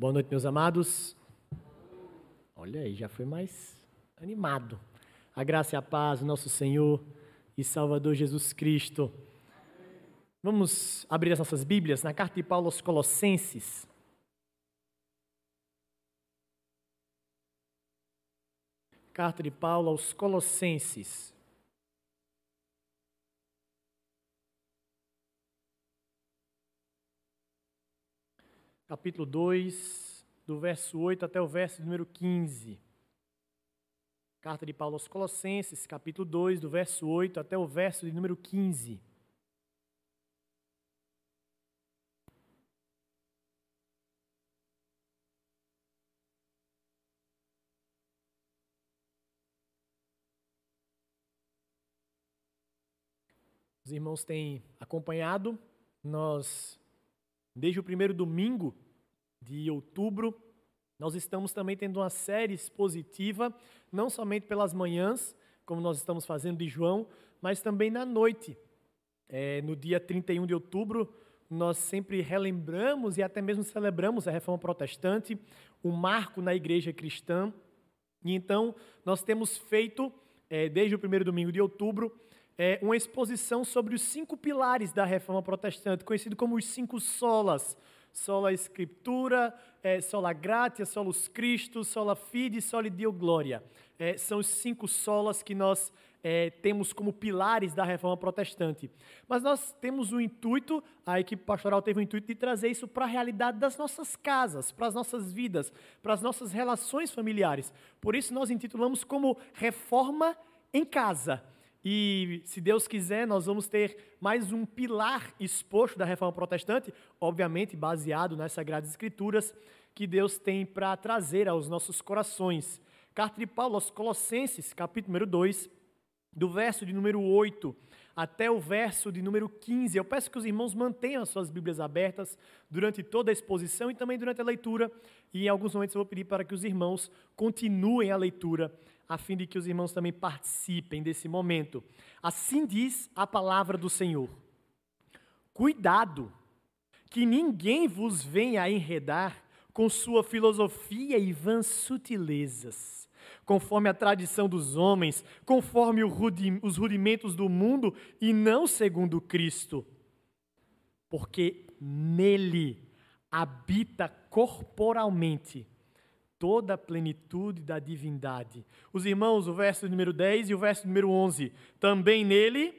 Boa noite, meus amados. Olha aí, já foi mais animado. A graça e a paz do nosso Senhor e Salvador Jesus Cristo. Vamos abrir as nossas Bíblias na carta de Paulo aos Colossenses. Carta de Paulo aos Colossenses. Capítulo 2, do verso 8 até o verso número 15. Carta de Paulo aos Colossenses, capítulo 2, do verso 8 até o verso de número 15. Os irmãos têm acompanhado, nós Desde o primeiro domingo de outubro, nós estamos também tendo uma série expositiva, não somente pelas manhãs, como nós estamos fazendo de João, mas também na noite. É, no dia 31 de outubro, nós sempre relembramos e até mesmo celebramos a reforma protestante, um marco na igreja cristã. E então, nós temos feito, é, desde o primeiro domingo de outubro, é, uma exposição sobre os cinco pilares da reforma protestante, conhecido como os cinco solas. Sola Escritura, é, sola gratia, solus Christus, sola fide, soli Deo gloria. É, são os cinco solas que nós é, temos como pilares da reforma protestante. Mas nós temos o intuito, a equipe pastoral teve o intuito de trazer isso para a realidade das nossas casas, para as nossas vidas, para as nossas relações familiares. Por isso nós intitulamos como Reforma em Casa. E, se Deus quiser, nós vamos ter mais um pilar exposto da reforma protestante, obviamente baseado nas Sagradas Escrituras, que Deus tem para trazer aos nossos corações. Carta de Paulo aos Colossenses, capítulo número 2, do verso de número 8 até o verso de número 15. Eu peço que os irmãos mantenham as suas Bíblias abertas durante toda a exposição e também durante a leitura. E em alguns momentos eu vou pedir para que os irmãos continuem a leitura a fim de que os irmãos também participem desse momento. Assim diz a palavra do Senhor: Cuidado, que ninguém vos venha a enredar com sua filosofia e vãs sutilezas, conforme a tradição dos homens, conforme os rudimentos do mundo e não segundo Cristo. Porque nele habita corporalmente toda a plenitude da divindade. Os irmãos, o verso número 10 e o verso número 11. Também nele.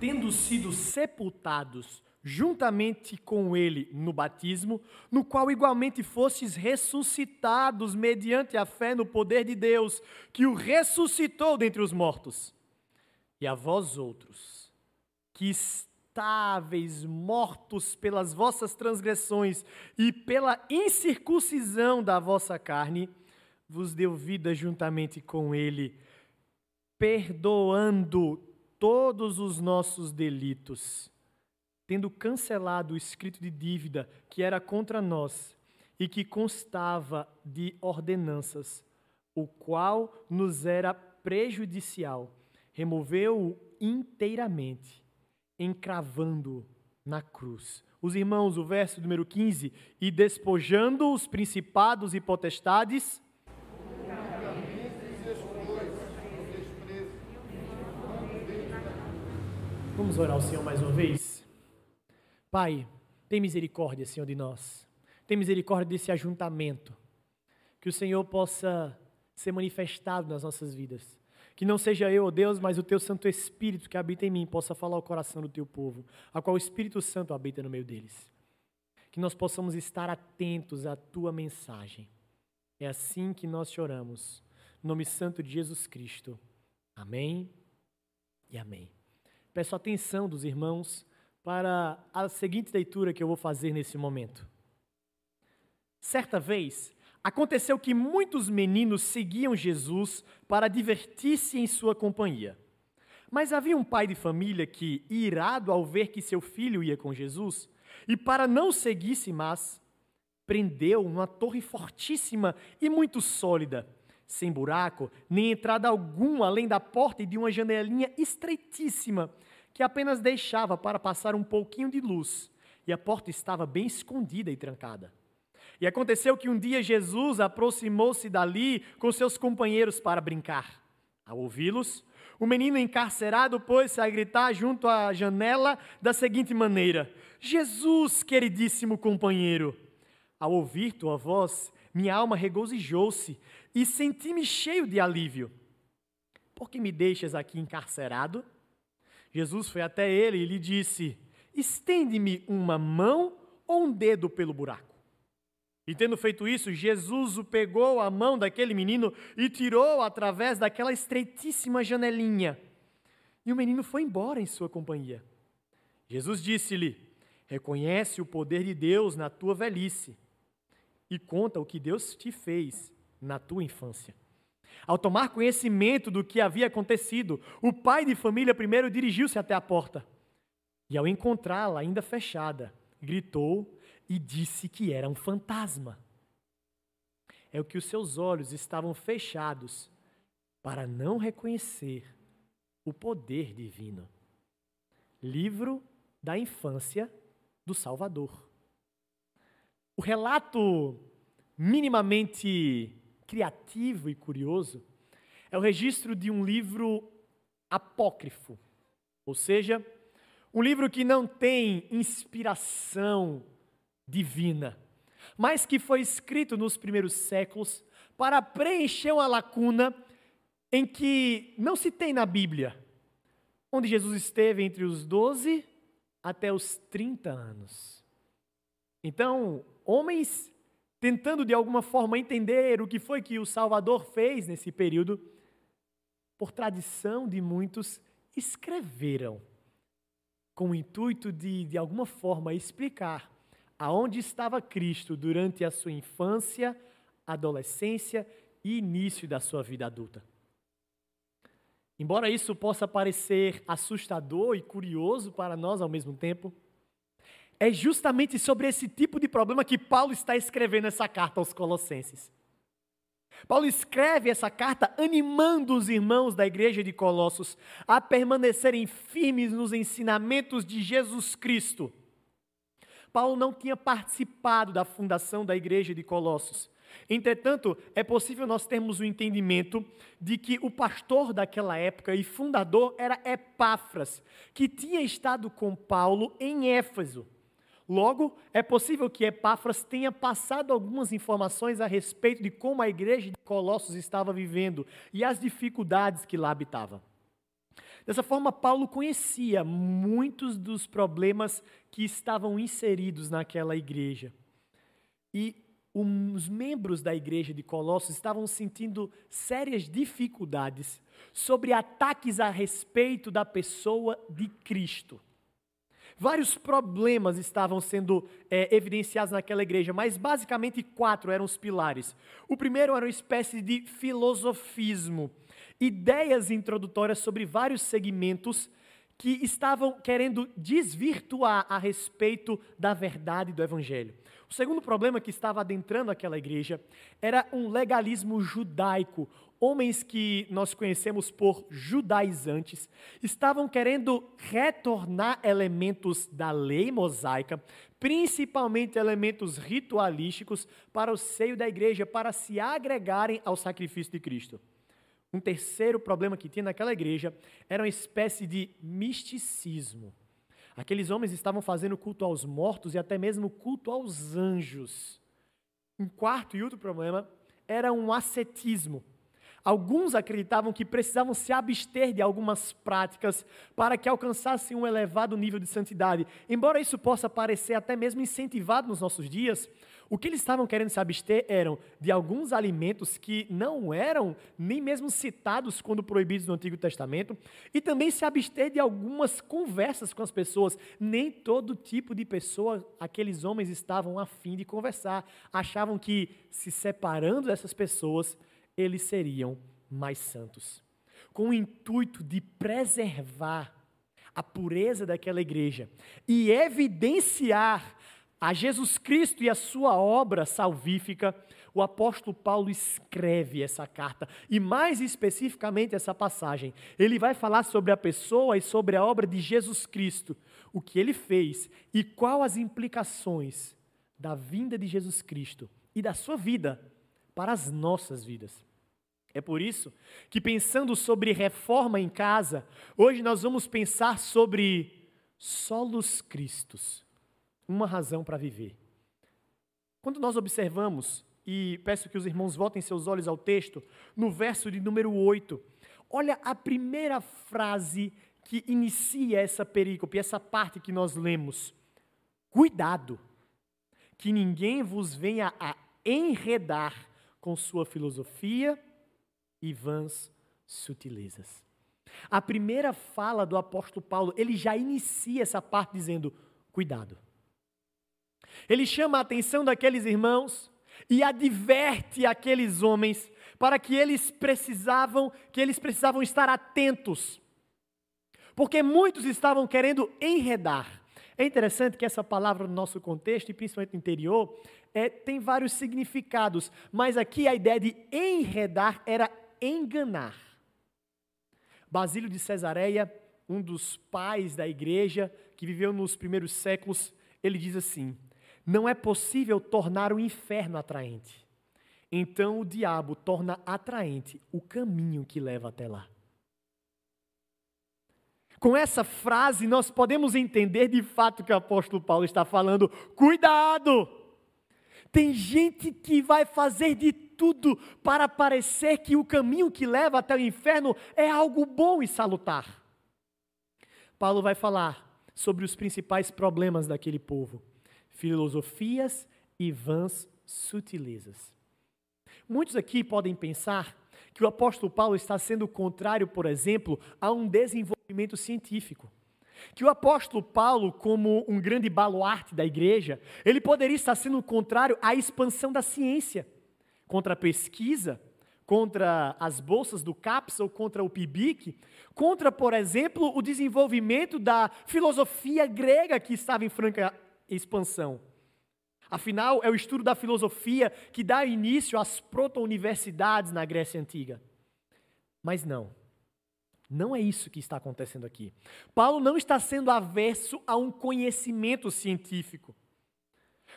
Tendo sido sepultados juntamente com ele no batismo, no qual igualmente fostes ressuscitados mediante a fé no poder de Deus, que o ressuscitou dentre os mortos. E a vós outros, que estáveis mortos pelas vossas transgressões e pela incircuncisão da vossa carne, vos deu vida juntamente com ele, perdoando todos os nossos delitos tendo cancelado o escrito de dívida que era contra nós e que constava de ordenanças, o qual nos era prejudicial, removeu-o inteiramente, encravando-o na cruz. Os irmãos, o verso número 15, e despojando os principados e potestades, Vamos orar ao Senhor mais uma vez? Pai, tem misericórdia, Senhor, de nós. Tem misericórdia desse ajuntamento. Que o Senhor possa ser manifestado nas nossas vidas. Que não seja eu, Deus, mas o teu Santo Espírito que habita em mim possa falar ao coração do teu povo, a qual o Espírito Santo habita no meio deles. Que nós possamos estar atentos à tua mensagem. É assim que nós choramos. No nome santo de Jesus Cristo. Amém e amém. Peço atenção dos irmãos para a seguinte leitura que eu vou fazer nesse momento. Certa vez, aconteceu que muitos meninos seguiam Jesus para divertir-se em sua companhia. Mas havia um pai de família que, irado ao ver que seu filho ia com Jesus, e para não seguisse mais, prendeu uma torre fortíssima e muito sólida, sem buraco, nem entrada alguma além da porta e de uma janelinha estreitíssima, que apenas deixava para passar um pouquinho de luz, e a porta estava bem escondida e trancada. E aconteceu que um dia Jesus aproximou-se dali com seus companheiros para brincar. Ao ouvi-los, o menino encarcerado pôs-se a gritar junto à janela da seguinte maneira: Jesus, queridíssimo companheiro! Ao ouvir tua voz, minha alma regozijou-se e senti-me cheio de alívio. Por que me deixas aqui encarcerado? Jesus foi até ele e lhe disse: Estende-me uma mão ou um dedo pelo buraco. E tendo feito isso, Jesus o pegou a mão daquele menino e tirou através daquela estreitíssima janelinha. E o menino foi embora em sua companhia. Jesus disse-lhe: Reconhece o poder de Deus na tua velhice e conta o que Deus te fez na tua infância. Ao tomar conhecimento do que havia acontecido, o pai de família primeiro dirigiu-se até a porta. E ao encontrá-la ainda fechada, gritou e disse que era um fantasma. É o que os seus olhos estavam fechados para não reconhecer o poder divino. Livro da infância do Salvador. O relato minimamente criativo e curioso é o registro de um livro apócrifo, ou seja, um livro que não tem inspiração divina, mas que foi escrito nos primeiros séculos para preencher uma lacuna em que não se tem na Bíblia, onde Jesus esteve entre os 12 até os 30 anos. Então, homens tentando de alguma forma entender o que foi que o Salvador fez nesse período, por tradição de muitos, escreveram com o intuito de, de alguma forma, explicar aonde estava Cristo durante a sua infância, adolescência e início da sua vida adulta. Embora isso possa parecer assustador e curioso para nós ao mesmo tempo, é justamente sobre esse tipo de problema que Paulo está escrevendo essa carta aos Colossenses. Paulo escreve essa carta animando os irmãos da igreja de Colossos a permanecerem firmes nos ensinamentos de Jesus Cristo Paulo não tinha participado da fundação da igreja de Colossos. Entretanto, é possível nós termos o entendimento de que o pastor daquela época e fundador era Epáfras, que tinha estado com Paulo em Éfeso. Logo, é possível que Epáfras tenha passado algumas informações a respeito de como a igreja de Colossos estava vivendo e as dificuldades que lá habitava. Dessa forma, Paulo conhecia muitos dos problemas que estavam inseridos naquela igreja. E os membros da igreja de Colossos estavam sentindo sérias dificuldades sobre ataques a respeito da pessoa de Cristo. Vários problemas estavam sendo é, evidenciados naquela igreja, mas basicamente quatro eram os pilares. O primeiro era uma espécie de filosofismo, ideias introdutórias sobre vários segmentos que estavam querendo desvirtuar a respeito da verdade do Evangelho. O segundo problema que estava adentrando aquela igreja era um legalismo judaico. Homens que nós conhecemos por judaizantes estavam querendo retornar elementos da lei mosaica, principalmente elementos ritualísticos, para o seio da igreja, para se agregarem ao sacrifício de Cristo. Um terceiro problema que tinha naquela igreja era uma espécie de misticismo. Aqueles homens estavam fazendo culto aos mortos e até mesmo culto aos anjos. Um quarto e outro problema era um ascetismo. Alguns acreditavam que precisavam se abster de algumas práticas para que alcançassem um elevado nível de santidade. Embora isso possa parecer até mesmo incentivado nos nossos dias, o que eles estavam querendo se abster eram de alguns alimentos que não eram nem mesmo citados quando proibidos no Antigo Testamento, e também se abster de algumas conversas com as pessoas. Nem todo tipo de pessoa aqueles homens estavam afim de conversar. Achavam que, se separando dessas pessoas, eles seriam mais santos. com o intuito de preservar a pureza daquela igreja e evidenciar a Jesus Cristo e a sua obra salvífica, o apóstolo Paulo escreve essa carta e, mais especificamente, essa passagem. Ele vai falar sobre a pessoa e sobre a obra de Jesus Cristo, o que ele fez e qual as implicações da vinda de Jesus Cristo e da sua vida para as nossas vidas. É por isso que, pensando sobre reforma em casa, hoje nós vamos pensar sobre solos cristos uma razão para viver. Quando nós observamos, e peço que os irmãos voltem seus olhos ao texto, no verso de número 8, olha a primeira frase que inicia essa perícope, essa parte que nós lemos. Cuidado, que ninguém vos venha a enredar com sua filosofia e vãs sutilezas. A primeira fala do apóstolo Paulo, ele já inicia essa parte dizendo: cuidado. Ele chama a atenção daqueles irmãos e adverte aqueles homens para que eles precisavam, que eles precisavam estar atentos. Porque muitos estavam querendo enredar. É interessante que essa palavra no nosso contexto, e principalmente no interior, é, tem vários significados, mas aqui a ideia de enredar era enganar. Basílio de Cesareia, um dos pais da igreja que viveu nos primeiros séculos, ele diz assim: não é possível tornar o inferno atraente. Então o diabo torna atraente o caminho que leva até lá. Com essa frase, nós podemos entender de fato que o apóstolo Paulo está falando: cuidado! Tem gente que vai fazer de tudo para parecer que o caminho que leva até o inferno é algo bom e salutar. Paulo vai falar sobre os principais problemas daquele povo: filosofias e vãs sutilezas. Muitos aqui podem pensar que o apóstolo Paulo está sendo contrário, por exemplo, a um desenvolvimento científico que o apóstolo Paulo, como um grande baluarte da igreja, ele poderia estar sendo contrário à expansão da ciência, contra a pesquisa, contra as bolsas do CAPS ou contra o PIBIC, contra, por exemplo, o desenvolvimento da filosofia grega que estava em franca expansão. Afinal, é o estudo da filosofia que dá início às proto-universidades na Grécia Antiga. Mas não. Não é isso que está acontecendo aqui. Paulo não está sendo averso a um conhecimento científico.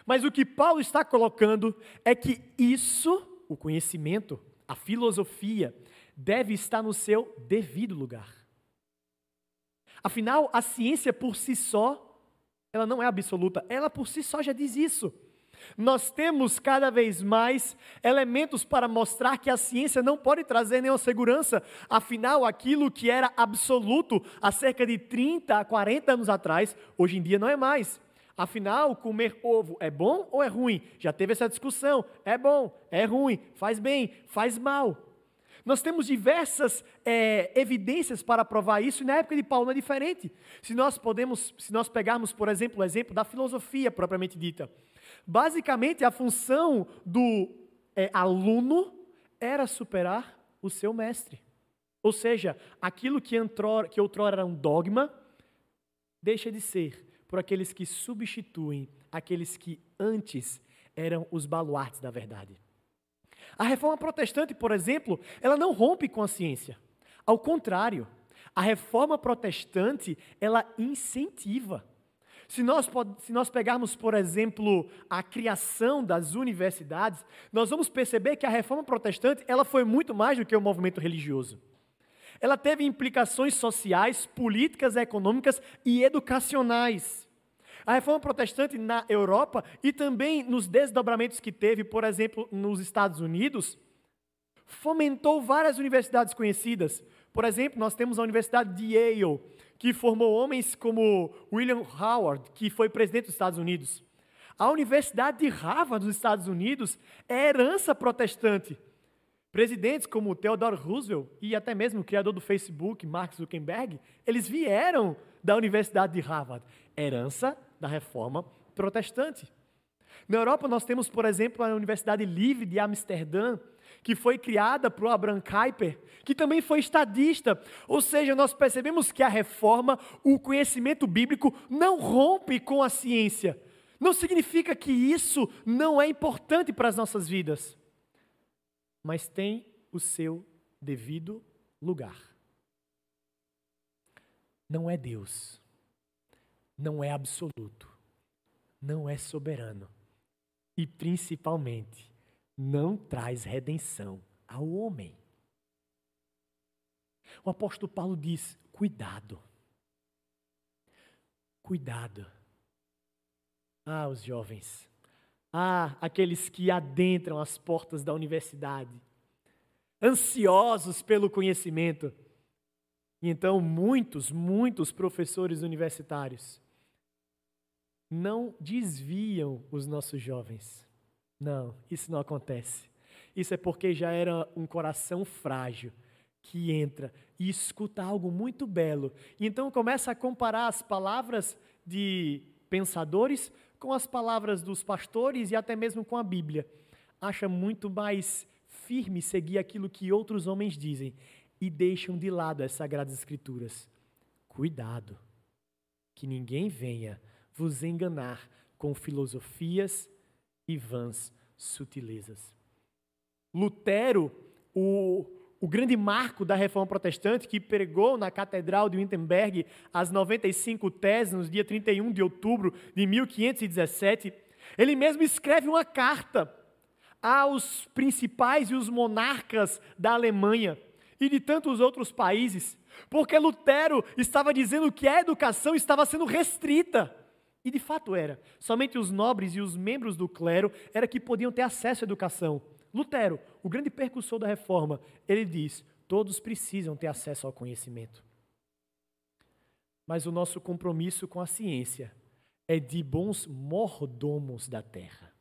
Mas o que Paulo está colocando é que isso, o conhecimento, a filosofia, deve estar no seu devido lugar. Afinal, a ciência por si só, ela não é absoluta, ela por si só já diz isso. Nós temos cada vez mais elementos para mostrar que a ciência não pode trazer nenhuma segurança. Afinal, aquilo que era absoluto há cerca de 30 a 40 anos atrás, hoje em dia não é mais. Afinal, comer ovo é bom ou é ruim? Já teve essa discussão. É bom, é ruim, faz bem, faz mal. Nós temos diversas é, evidências para provar isso, e na época de Paulo não é diferente. Se nós podemos, se nós pegarmos, por exemplo, o exemplo da filosofia propriamente dita. Basicamente, a função do é, aluno era superar o seu mestre. Ou seja, aquilo que, entrou, que outrora era um dogma, deixa de ser por aqueles que substituem aqueles que antes eram os baluartes da verdade. A reforma protestante, por exemplo, ela não rompe com a ciência. Ao contrário, a reforma protestante, ela incentiva. Se nós, se nós pegarmos, por exemplo, a criação das universidades, nós vamos perceber que a reforma protestante ela foi muito mais do que um movimento religioso. Ela teve implicações sociais, políticas, econômicas e educacionais. A reforma protestante na Europa e também nos desdobramentos que teve, por exemplo, nos Estados Unidos, fomentou várias universidades conhecidas. Por exemplo, nós temos a Universidade de Yale, que formou homens como William Howard, que foi presidente dos Estados Unidos. A Universidade de Harvard dos Estados Unidos é herança protestante. Presidentes como Theodore Roosevelt e até mesmo o criador do Facebook, Mark Zuckerberg, eles vieram da Universidade de Harvard, herança da reforma protestante. Na Europa nós temos, por exemplo, a Universidade Livre de Amsterdã, que foi criada por Abraham Kuyper, que também foi estadista. Ou seja, nós percebemos que a reforma, o conhecimento bíblico, não rompe com a ciência. Não significa que isso não é importante para as nossas vidas, mas tem o seu devido lugar. Não é Deus, não é absoluto, não é soberano e, principalmente, não traz redenção ao homem. O apóstolo Paulo diz: cuidado. Cuidado. Ah, os jovens. Ah, aqueles que adentram as portas da universidade, ansiosos pelo conhecimento. E então, muitos, muitos professores universitários não desviam os nossos jovens. Não, isso não acontece. Isso é porque já era um coração frágil que entra e escuta algo muito belo. Então começa a comparar as palavras de pensadores com as palavras dos pastores e até mesmo com a Bíblia. Acha muito mais firme seguir aquilo que outros homens dizem e deixam de lado as sagradas escrituras. Cuidado, que ninguém venha vos enganar com filosofias e vãs sutilezas. Lutero, o, o grande marco da reforma protestante, que pregou na Catedral de Wittenberg as 95 teses no dia 31 de outubro de 1517, ele mesmo escreve uma carta aos principais e os monarcas da Alemanha e de tantos outros países, porque Lutero estava dizendo que a educação estava sendo restrita. E de fato era. Somente os nobres e os membros do clero era que podiam ter acesso à educação. Lutero, o grande percussor da reforma, ele diz: todos precisam ter acesso ao conhecimento. Mas o nosso compromisso com a ciência é de bons mordomos da terra.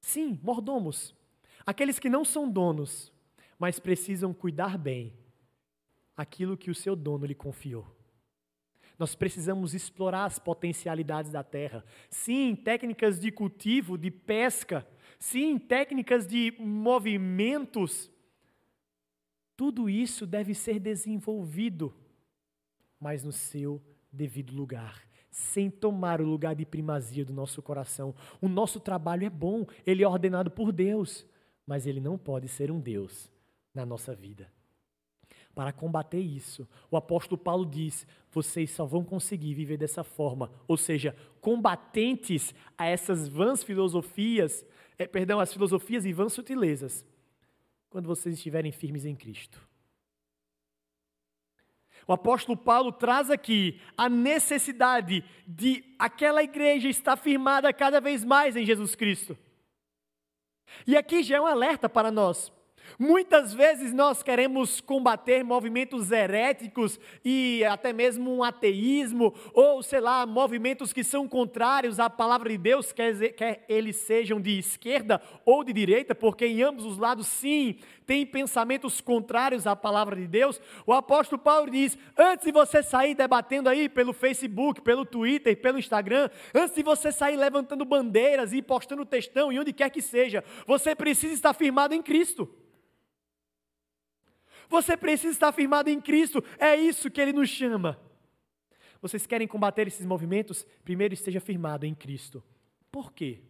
Sim, mordomos. Aqueles que não são donos, mas precisam cuidar bem aquilo que o seu dono lhe confiou. Nós precisamos explorar as potencialidades da terra. Sim, técnicas de cultivo, de pesca. Sim, técnicas de movimentos. Tudo isso deve ser desenvolvido, mas no seu devido lugar, sem tomar o lugar de primazia do nosso coração. O nosso trabalho é bom, ele é ordenado por Deus, mas ele não pode ser um Deus na nossa vida. Para combater isso, o apóstolo Paulo diz: vocês só vão conseguir viver dessa forma, ou seja, combatentes a essas vãs filosofias, é, perdão, as filosofias e vãs sutilezas, quando vocês estiverem firmes em Cristo. O apóstolo Paulo traz aqui a necessidade de aquela igreja estar firmada cada vez mais em Jesus Cristo. E aqui já é um alerta para nós. Muitas vezes nós queremos combater movimentos heréticos e até mesmo um ateísmo, ou sei lá, movimentos que são contrários à palavra de Deus, quer, quer eles sejam de esquerda ou de direita, porque em ambos os lados, sim, tem pensamentos contrários à palavra de Deus. O apóstolo Paulo diz: antes de você sair debatendo aí pelo Facebook, pelo Twitter, pelo Instagram, antes de você sair levantando bandeiras e postando textão e onde quer que seja, você precisa estar firmado em Cristo. Você precisa estar firmado em Cristo, é isso que Ele nos chama. Vocês querem combater esses movimentos? Primeiro esteja firmado em Cristo. Por quê?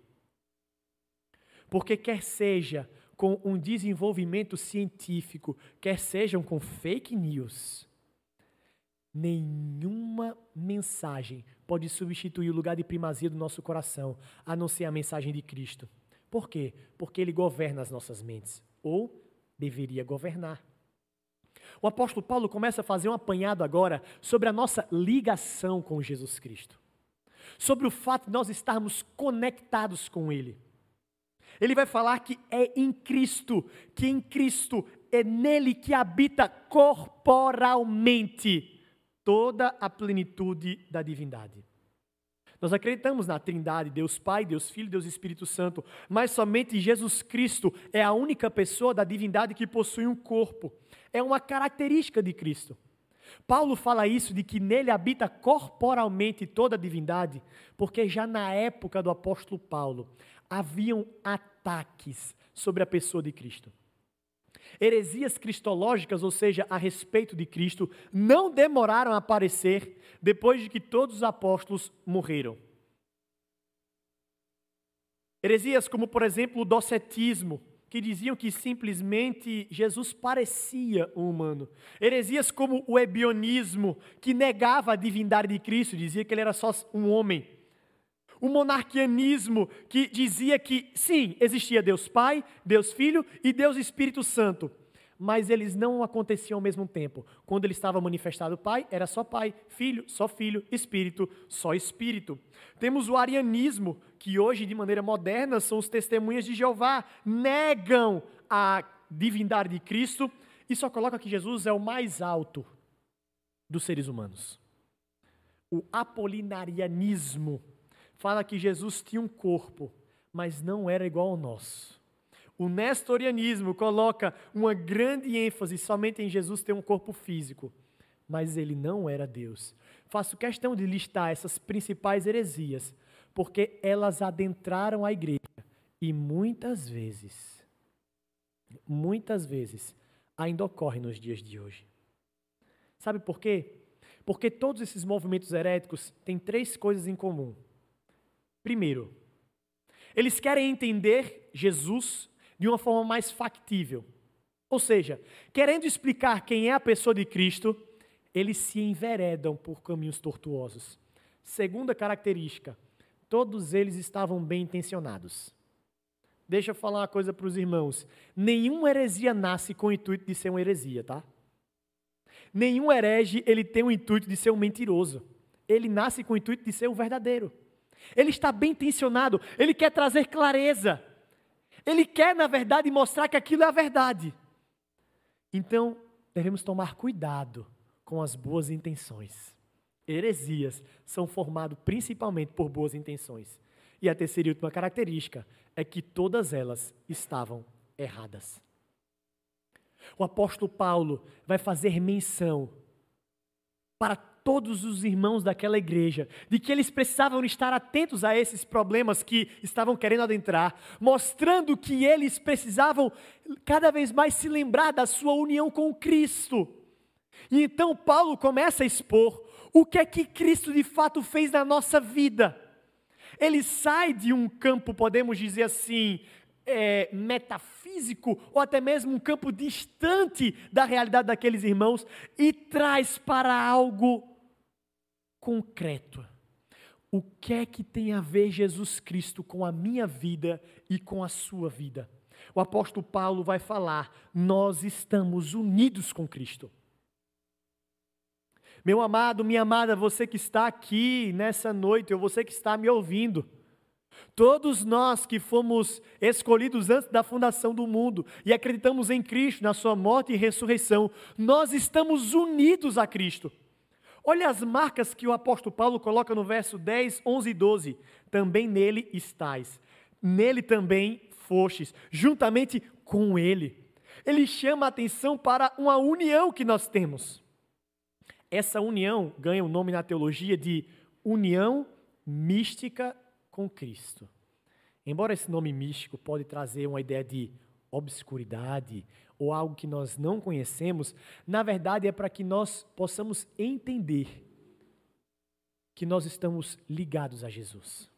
Porque quer seja com um desenvolvimento científico, quer sejam com fake news, nenhuma mensagem pode substituir o lugar de primazia do nosso coração, a não ser a mensagem de Cristo. Por quê? Porque Ele governa as nossas mentes, ou deveria governar. O apóstolo Paulo começa a fazer um apanhado agora sobre a nossa ligação com Jesus Cristo. Sobre o fato de nós estarmos conectados com Ele. Ele vai falar que é em Cristo, que em Cristo é nele que habita corporalmente toda a plenitude da divindade. Nós acreditamos na Trindade, Deus Pai, Deus Filho, Deus Espírito Santo, mas somente Jesus Cristo é a única pessoa da divindade que possui um corpo. É uma característica de Cristo. Paulo fala isso de que nele habita corporalmente toda a divindade, porque já na época do apóstolo Paulo haviam ataques sobre a pessoa de Cristo. Heresias cristológicas, ou seja, a respeito de Cristo, não demoraram a aparecer depois de que todos os apóstolos morreram. Heresias como, por exemplo, o docetismo, que diziam que simplesmente Jesus parecia um humano. Heresias como o ebionismo, que negava a divindade de Cristo, dizia que ele era só um homem. O monarquianismo, que dizia que sim, existia Deus Pai, Deus Filho e Deus Espírito Santo, mas eles não aconteciam ao mesmo tempo. Quando ele estava manifestado Pai, era só Pai, Filho, só Filho, Espírito, só Espírito. Temos o arianismo, que hoje, de maneira moderna, são os testemunhas de Jeová, negam a divindade de Cristo e só colocam que Jesus é o mais alto dos seres humanos. O apolinarianismo fala que Jesus tinha um corpo, mas não era igual ao nosso. O nestorianismo coloca uma grande ênfase somente em Jesus ter um corpo físico, mas ele não era Deus. Faço questão de listar essas principais heresias, porque elas adentraram a igreja e muitas vezes, muitas vezes, ainda ocorrem nos dias de hoje. Sabe por quê? Porque todos esses movimentos heréticos têm três coisas em comum. Primeiro, eles querem entender Jesus de uma forma mais factível. Ou seja, querendo explicar quem é a pessoa de Cristo, eles se enveredam por caminhos tortuosos. Segunda característica, todos eles estavam bem intencionados. Deixa eu falar uma coisa para os irmãos: nenhuma heresia nasce com o intuito de ser uma heresia, tá? Nenhum herege ele tem o intuito de ser um mentiroso. Ele nasce com o intuito de ser o verdadeiro. Ele está bem intencionado, ele quer trazer clareza. Ele quer, na verdade, mostrar que aquilo é a verdade. Então, devemos tomar cuidado com as boas intenções. Heresias são formadas principalmente por boas intenções. E a terceira e última característica é que todas elas estavam erradas. O apóstolo Paulo vai fazer menção para todos os irmãos daquela igreja, de que eles precisavam estar atentos a esses problemas que estavam querendo adentrar, mostrando que eles precisavam cada vez mais se lembrar da sua união com Cristo. E então Paulo começa a expor o que é que Cristo de fato fez na nossa vida. Ele sai de um campo, podemos dizer assim, é, metafísico, ou até mesmo um campo distante da realidade daqueles irmãos, e traz para algo concreto. O que é que tem a ver Jesus Cristo com a minha vida e com a sua vida? O apóstolo Paulo vai falar: nós estamos unidos com Cristo. Meu amado, minha amada, você que está aqui nessa noite, ou você que está me ouvindo, todos nós que fomos escolhidos antes da fundação do mundo e acreditamos em Cristo, na Sua morte e ressurreição, nós estamos unidos a Cristo. Olha as marcas que o apóstolo Paulo coloca no verso 10, 11 e 12. Também nele estais. Nele também fostes, juntamente com ele. Ele chama a atenção para uma união que nós temos. Essa união ganha o um nome na teologia de união mística com Cristo. Embora esse nome místico pode trazer uma ideia de obscuridade, ou algo que nós não conhecemos, na verdade é para que nós possamos entender que nós estamos ligados a Jesus.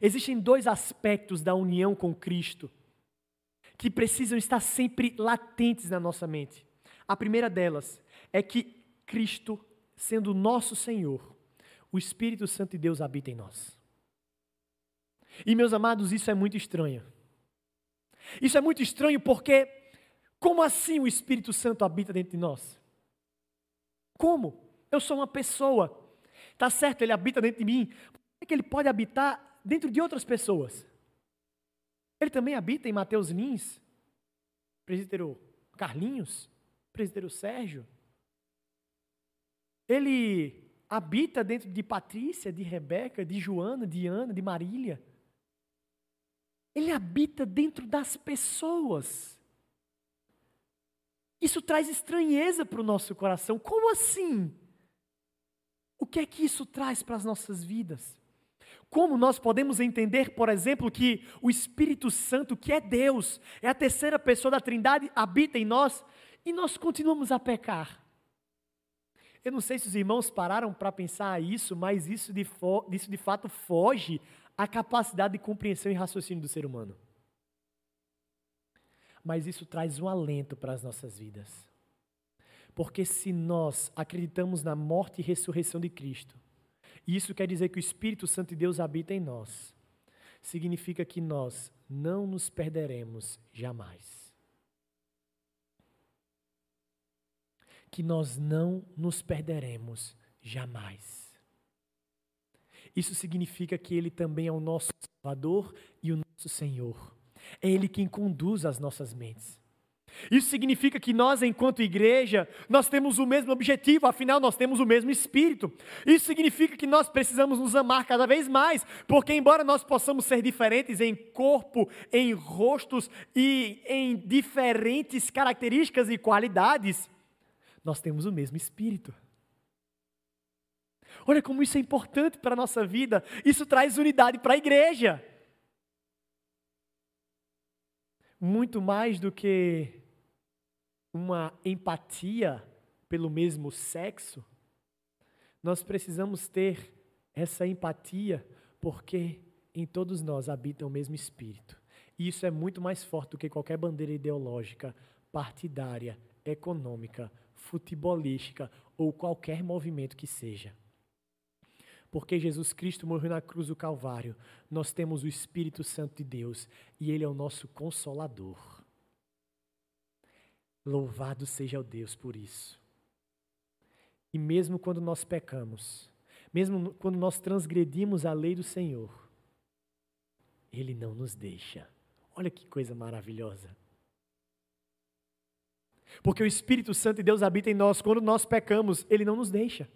Existem dois aspectos da união com Cristo que precisam estar sempre latentes na nossa mente. A primeira delas é que Cristo, sendo nosso Senhor, o Espírito Santo de Deus habita em nós. E meus amados, isso é muito estranho. Isso é muito estranho porque, como assim o Espírito Santo habita dentro de nós? Como? Eu sou uma pessoa. Tá certo, ele habita dentro de mim. Que, é que ele pode habitar dentro de outras pessoas? Ele também habita em Mateus Lins, presbítero Carlinhos, presbítero Sérgio. Ele habita dentro de Patrícia, de Rebeca, de Joana, de Ana, de Marília. Ele habita dentro das pessoas. Isso traz estranheza para o nosso coração. Como assim? O que é que isso traz para as nossas vidas? Como nós podemos entender, por exemplo, que o Espírito Santo, que é Deus, é a terceira pessoa da Trindade, habita em nós e nós continuamos a pecar? Eu não sei se os irmãos pararam para pensar isso, mas isso de, isso de fato foge à capacidade de compreensão e raciocínio do ser humano. Mas isso traz um alento para as nossas vidas. Porque se nós acreditamos na morte e ressurreição de Cristo, e isso quer dizer que o Espírito Santo de Deus habita em nós, significa que nós não nos perderemos jamais. Que nós não nos perderemos jamais. Isso significa que Ele também é o nosso Salvador e o nosso Senhor. É Ele quem conduz as nossas mentes. Isso significa que nós, enquanto igreja, nós temos o mesmo objetivo, afinal nós temos o mesmo espírito. Isso significa que nós precisamos nos amar cada vez mais, porque embora nós possamos ser diferentes em corpo, em rostos e em diferentes características e qualidades, nós temos o mesmo espírito. Olha como isso é importante para a nossa vida, isso traz unidade para a igreja. Muito mais do que uma empatia pelo mesmo sexo, nós precisamos ter essa empatia porque em todos nós habita o mesmo espírito. E isso é muito mais forte do que qualquer bandeira ideológica, partidária, econômica, futebolística ou qualquer movimento que seja. Porque Jesus Cristo morreu na cruz do Calvário, nós temos o Espírito Santo de Deus e Ele é o nosso consolador. Louvado seja o Deus por isso. E mesmo quando nós pecamos, mesmo quando nós transgredimos a lei do Senhor, Ele não nos deixa. Olha que coisa maravilhosa. Porque o Espírito Santo de Deus habita em nós, quando nós pecamos, Ele não nos deixa.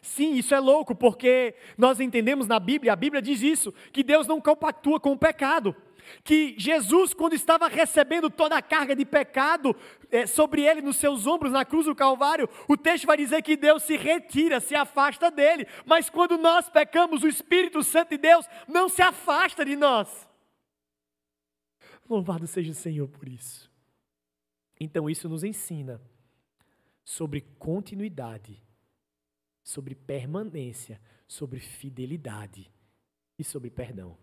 Sim, isso é louco, porque nós entendemos na Bíblia, a Bíblia diz isso, que Deus não compactua com o pecado que Jesus, quando estava recebendo toda a carga de pecado é, sobre ele nos seus ombros na cruz do Calvário, o texto vai dizer que Deus se retira, se afasta dele. Mas quando nós pecamos, o Espírito Santo de Deus não se afasta de nós. Louvado seja o Senhor por isso. Então, isso nos ensina sobre continuidade, sobre permanência, sobre fidelidade e sobre perdão.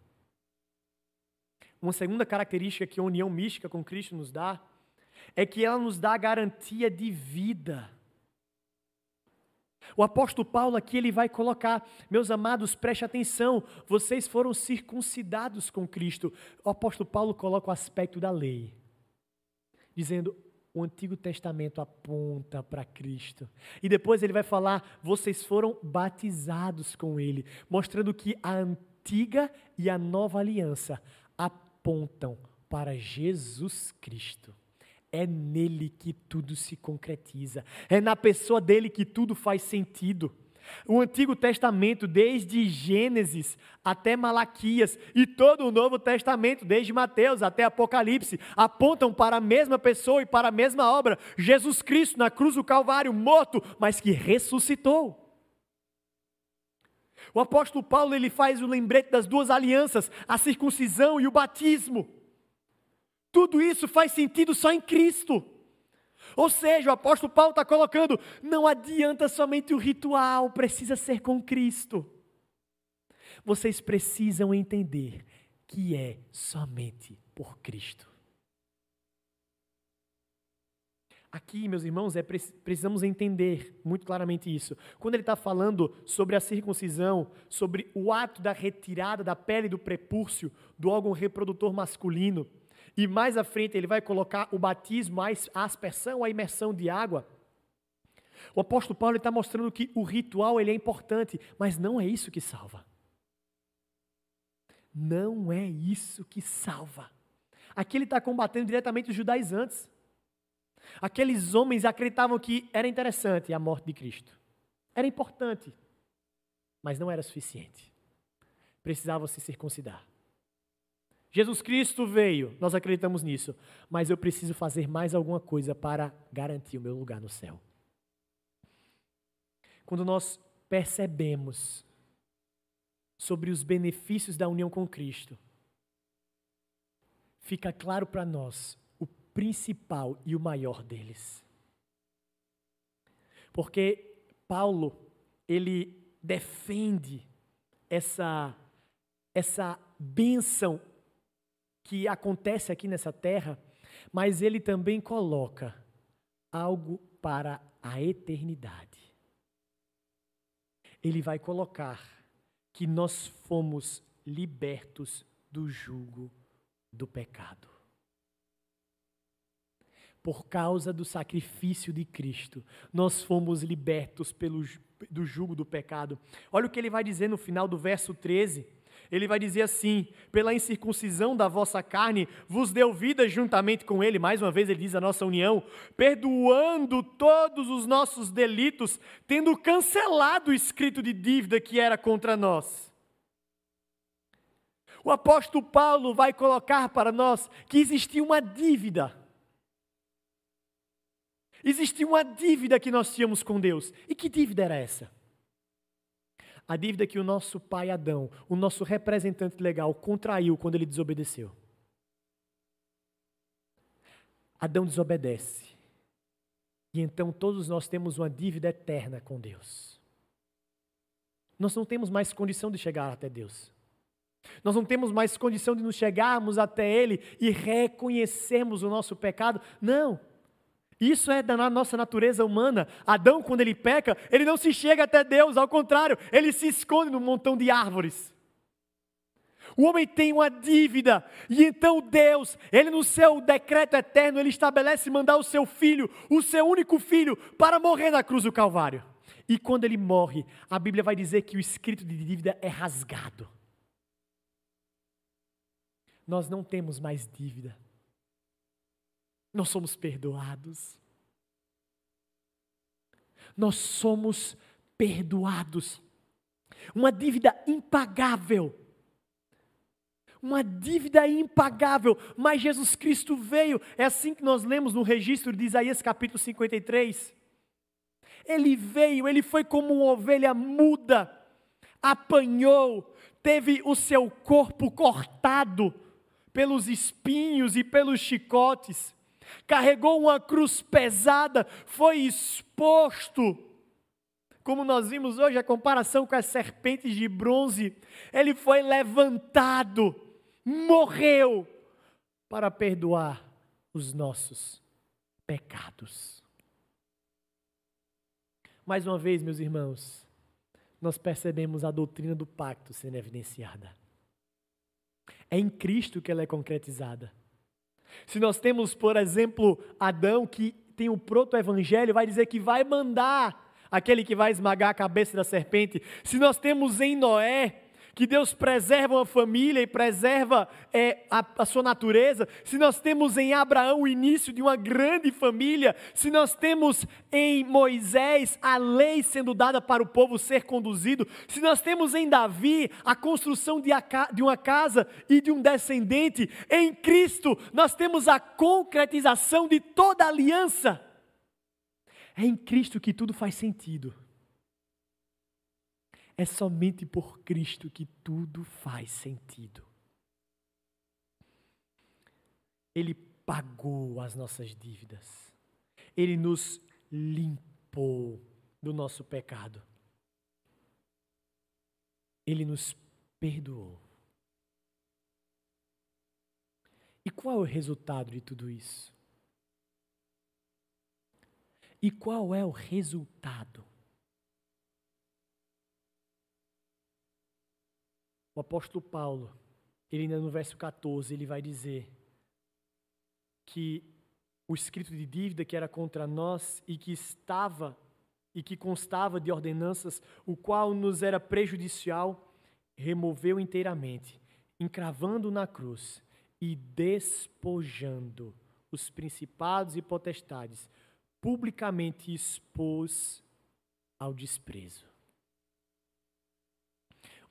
Uma segunda característica que a união mística com Cristo nos dá é que ela nos dá a garantia de vida. O apóstolo Paulo aqui ele vai colocar, meus amados, preste atenção, vocês foram circuncidados com Cristo. O apóstolo Paulo coloca o aspecto da lei, dizendo: o Antigo Testamento aponta para Cristo. E depois ele vai falar: vocês foram batizados com Ele, mostrando que a antiga e a nova aliança apontam para Jesus Cristo. É nele que tudo se concretiza, é na pessoa dele que tudo faz sentido. O Antigo Testamento, desde Gênesis até Malaquias, e todo o Novo Testamento, desde Mateus até Apocalipse, apontam para a mesma pessoa e para a mesma obra: Jesus Cristo na cruz do Calvário, morto, mas que ressuscitou. O apóstolo Paulo ele faz o lembrete das duas alianças, a circuncisão e o batismo. Tudo isso faz sentido só em Cristo. Ou seja, o apóstolo Paulo está colocando: não adianta somente o ritual, precisa ser com Cristo. Vocês precisam entender que é somente por Cristo. Aqui, meus irmãos, é, precisamos entender muito claramente isso. Quando ele está falando sobre a circuncisão, sobre o ato da retirada da pele do prepúcio do órgão reprodutor masculino, e mais à frente ele vai colocar o batismo, a aspersão, a imersão de água. O apóstolo Paulo está mostrando que o ritual ele é importante, mas não é isso que salva. Não é isso que salva. Aqui ele está combatendo diretamente os judaizantes. Aqueles homens acreditavam que era interessante a morte de Cristo. Era importante, mas não era suficiente. Precisava se circuncidar. Jesus Cristo veio, nós acreditamos nisso, mas eu preciso fazer mais alguma coisa para garantir o meu lugar no céu. Quando nós percebemos sobre os benefícios da união com Cristo, fica claro para nós o principal e o maior deles. Porque Paulo, ele defende essa essa bênção que acontece aqui nessa terra, mas ele também coloca algo para a eternidade. Ele vai colocar que nós fomos libertos do jugo do pecado. Por causa do sacrifício de Cristo, nós fomos libertos pelo, do jugo do pecado. Olha o que ele vai dizer no final do verso 13. Ele vai dizer assim: pela incircuncisão da vossa carne, vos deu vida juntamente com ele. Mais uma vez, ele diz a nossa união, perdoando todos os nossos delitos, tendo cancelado o escrito de dívida que era contra nós. O apóstolo Paulo vai colocar para nós que existia uma dívida. Existia uma dívida que nós tínhamos com Deus. E que dívida era essa? A dívida que o nosso pai Adão, o nosso representante legal, contraiu quando ele desobedeceu. Adão desobedece. E então todos nós temos uma dívida eterna com Deus. Nós não temos mais condição de chegar até Deus. Nós não temos mais condição de nos chegarmos até Ele e reconhecermos o nosso pecado. Não. Isso é da nossa natureza humana. Adão, quando ele peca, ele não se chega até Deus, ao contrário, ele se esconde num montão de árvores. O homem tem uma dívida, e então Deus, ele no seu decreto eterno, ele estabelece mandar o seu filho, o seu único filho, para morrer na cruz do Calvário. E quando ele morre, a Bíblia vai dizer que o escrito de dívida é rasgado. Nós não temos mais dívida nós somos perdoados. Nós somos perdoados. Uma dívida impagável. Uma dívida impagável, mas Jesus Cristo veio. É assim que nós lemos no registro de Isaías capítulo 53. Ele veio, ele foi como uma ovelha muda, apanhou, teve o seu corpo cortado pelos espinhos e pelos chicotes carregou uma cruz pesada, foi exposto. Como nós vimos hoje, a comparação com as serpentes de bronze, ele foi levantado, morreu para perdoar os nossos pecados. Mais uma vez, meus irmãos, nós percebemos a doutrina do pacto sendo evidenciada. É em Cristo que ela é concretizada. Se nós temos, por exemplo, Adão que tem o proto-evangelho, vai dizer que vai mandar aquele que vai esmagar a cabeça da serpente. Se nós temos em Noé que Deus preserva uma família e preserva é, a, a, sua natureza, se nós temos em Abraão o início de uma grande família, se nós temos em Moisés a lei sendo dada para o povo ser conduzido, se nós temos em Davi a construção de, a, de uma casa e de um descendente, em Cristo nós temos a concretização de toda aliança. É em Cristo que tudo faz sentido. É somente por Cristo que tudo faz sentido. Ele pagou as nossas dívidas. Ele nos limpou do nosso pecado. Ele nos perdoou. E qual é o resultado de tudo isso? E qual é o resultado? O apóstolo Paulo, ele ainda no verso 14, ele vai dizer que o escrito de dívida que era contra nós e que estava e que constava de ordenanças, o qual nos era prejudicial, removeu inteiramente, encravando na cruz e despojando os principados e potestades, publicamente expôs ao desprezo.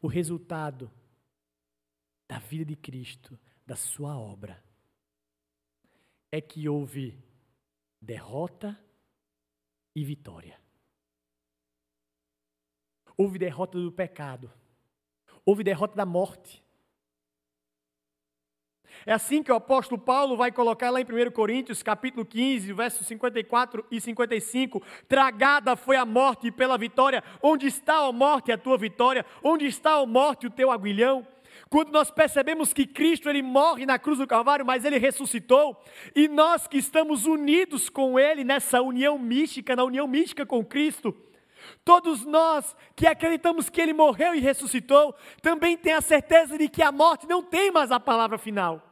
O resultado da vida de Cristo, da sua obra é que houve derrota e vitória. Houve derrota do pecado, houve derrota da morte. É assim que o apóstolo Paulo vai colocar lá em 1 Coríntios, capítulo 15, versos 54 e 55. Tragada foi a morte pela vitória. Onde está a morte, a tua vitória? Onde está a morte, o teu aguilhão? Quando nós percebemos que Cristo ele morre na cruz do Calvário, mas ele ressuscitou, e nós que estamos unidos com ele nessa união mística, na união mística com Cristo, todos nós que acreditamos que ele morreu e ressuscitou, também tem a certeza de que a morte não tem mais a palavra final.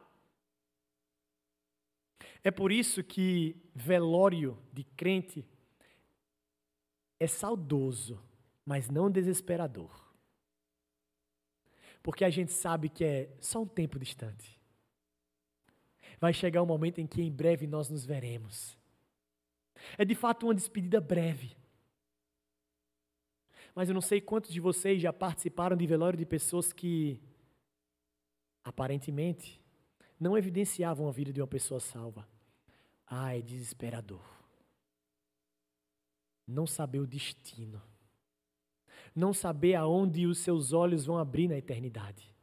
É por isso que velório de crente é saudoso, mas não desesperador. Porque a gente sabe que é só um tempo distante. Vai chegar um momento em que em breve nós nos veremos. É de fato uma despedida breve. Mas eu não sei quantos de vocês já participaram de velório de pessoas que aparentemente não evidenciavam a vida de uma pessoa salva. Ah, é desesperador. Não saber o destino. Não saber aonde os seus olhos vão abrir na eternidade.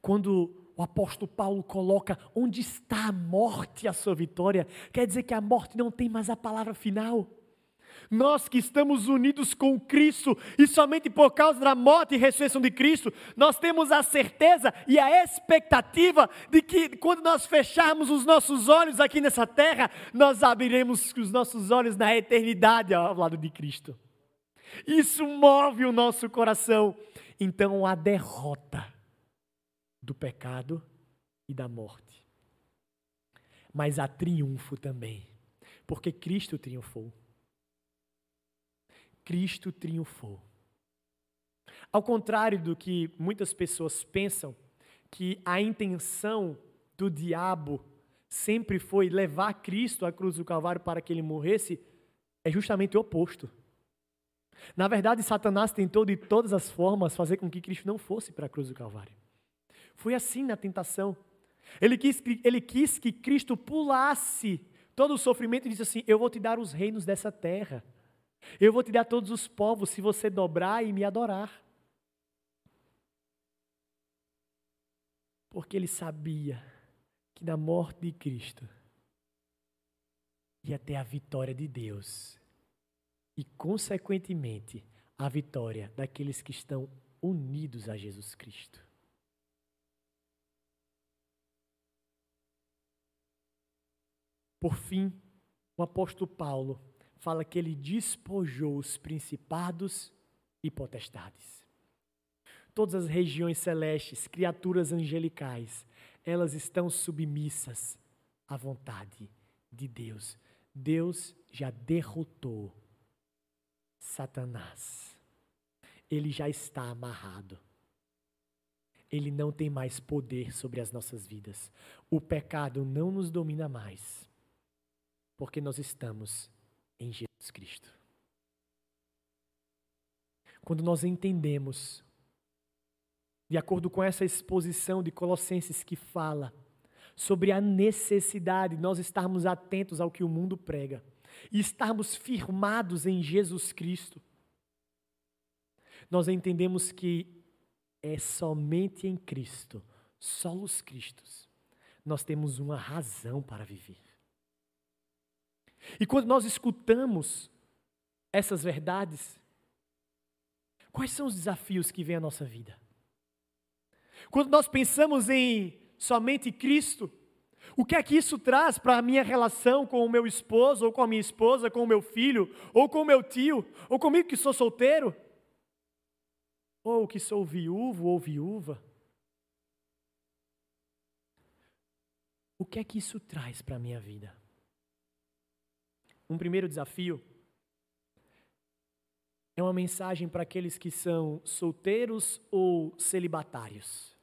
Quando o apóstolo Paulo coloca onde está a morte, a sua vitória, quer dizer que a morte não tem mais a palavra final. Nós que estamos unidos com Cristo e somente por causa da morte e ressurreição de Cristo, nós temos a certeza e a expectativa de que quando nós fecharmos os nossos olhos aqui nessa terra, nós abriremos os nossos olhos na eternidade ao lado de Cristo. Isso move o nosso coração. Então, a derrota do pecado e da morte. Mas há triunfo também, porque Cristo triunfou. Cristo triunfou. Ao contrário do que muitas pessoas pensam, que a intenção do diabo sempre foi levar Cristo à cruz do Calvário para que ele morresse, é justamente o oposto. Na verdade, Satanás tentou de todas as formas fazer com que Cristo não fosse para a cruz do Calvário. Foi assim na tentação. Ele quis, ele quis que Cristo pulasse todo o sofrimento e disse assim: Eu vou te dar os reinos dessa terra. Eu vou te dar todos os povos se você dobrar e me adorar. Porque ele sabia que na morte de Cristo ia ter a vitória de Deus e, consequentemente, a vitória daqueles que estão unidos a Jesus Cristo. Por fim, o apóstolo Paulo fala que ele despojou os principados e potestades. Todas as regiões celestes, criaturas angelicais, elas estão submissas à vontade de Deus. Deus já derrotou Satanás. Ele já está amarrado. Ele não tem mais poder sobre as nossas vidas. O pecado não nos domina mais, porque nós estamos em Jesus Cristo. Quando nós entendemos, de acordo com essa exposição de Colossenses que fala sobre a necessidade de nós estarmos atentos ao que o mundo prega e estarmos firmados em Jesus Cristo, nós entendemos que é somente em Cristo, solos Cristos, nós temos uma razão para viver. E quando nós escutamos essas verdades, quais são os desafios que vêm à nossa vida? Quando nós pensamos em somente Cristo, o que é que isso traz para a minha relação com o meu esposo, ou com a minha esposa, com o meu filho, ou com o meu tio, ou comigo que sou solteiro, ou que sou viúvo ou viúva? O que é que isso traz para a minha vida? Um primeiro desafio é uma mensagem para aqueles que são solteiros ou celibatários.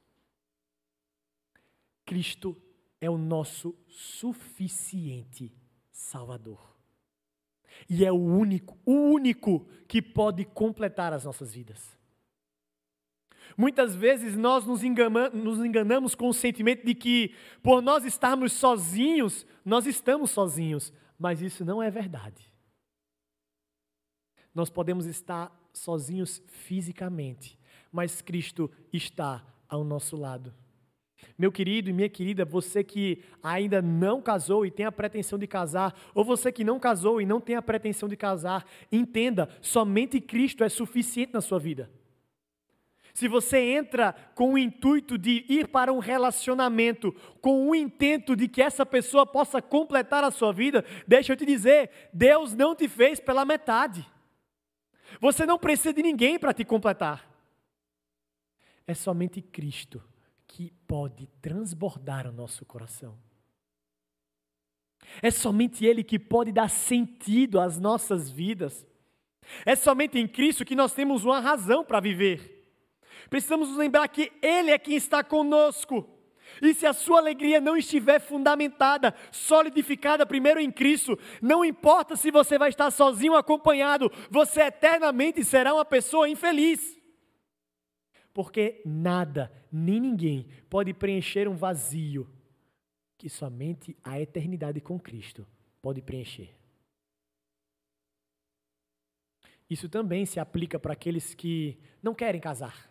Cristo é o nosso suficiente Salvador. E é o único, o único que pode completar as nossas vidas. Muitas vezes nós nos enganamos, nos enganamos com o sentimento de que, por nós estarmos sozinhos, nós estamos sozinhos, mas isso não é verdade. Nós podemos estar sozinhos fisicamente, mas Cristo está ao nosso lado. Meu querido e minha querida, você que ainda não casou e tem a pretensão de casar, ou você que não casou e não tem a pretensão de casar, entenda: somente Cristo é suficiente na sua vida. Se você entra com o intuito de ir para um relacionamento, com o intento de que essa pessoa possa completar a sua vida, deixa eu te dizer: Deus não te fez pela metade. Você não precisa de ninguém para te completar. É somente Cristo que pode transbordar o nosso coração. É somente Ele que pode dar sentido às nossas vidas. É somente em Cristo que nós temos uma razão para viver. Precisamos nos lembrar que Ele é quem está conosco. E se a sua alegria não estiver fundamentada, solidificada primeiro em Cristo, não importa se você vai estar sozinho ou acompanhado, você eternamente será uma pessoa infeliz. Porque nada, nem ninguém pode preencher um vazio que somente a eternidade com Cristo pode preencher. Isso também se aplica para aqueles que não querem casar,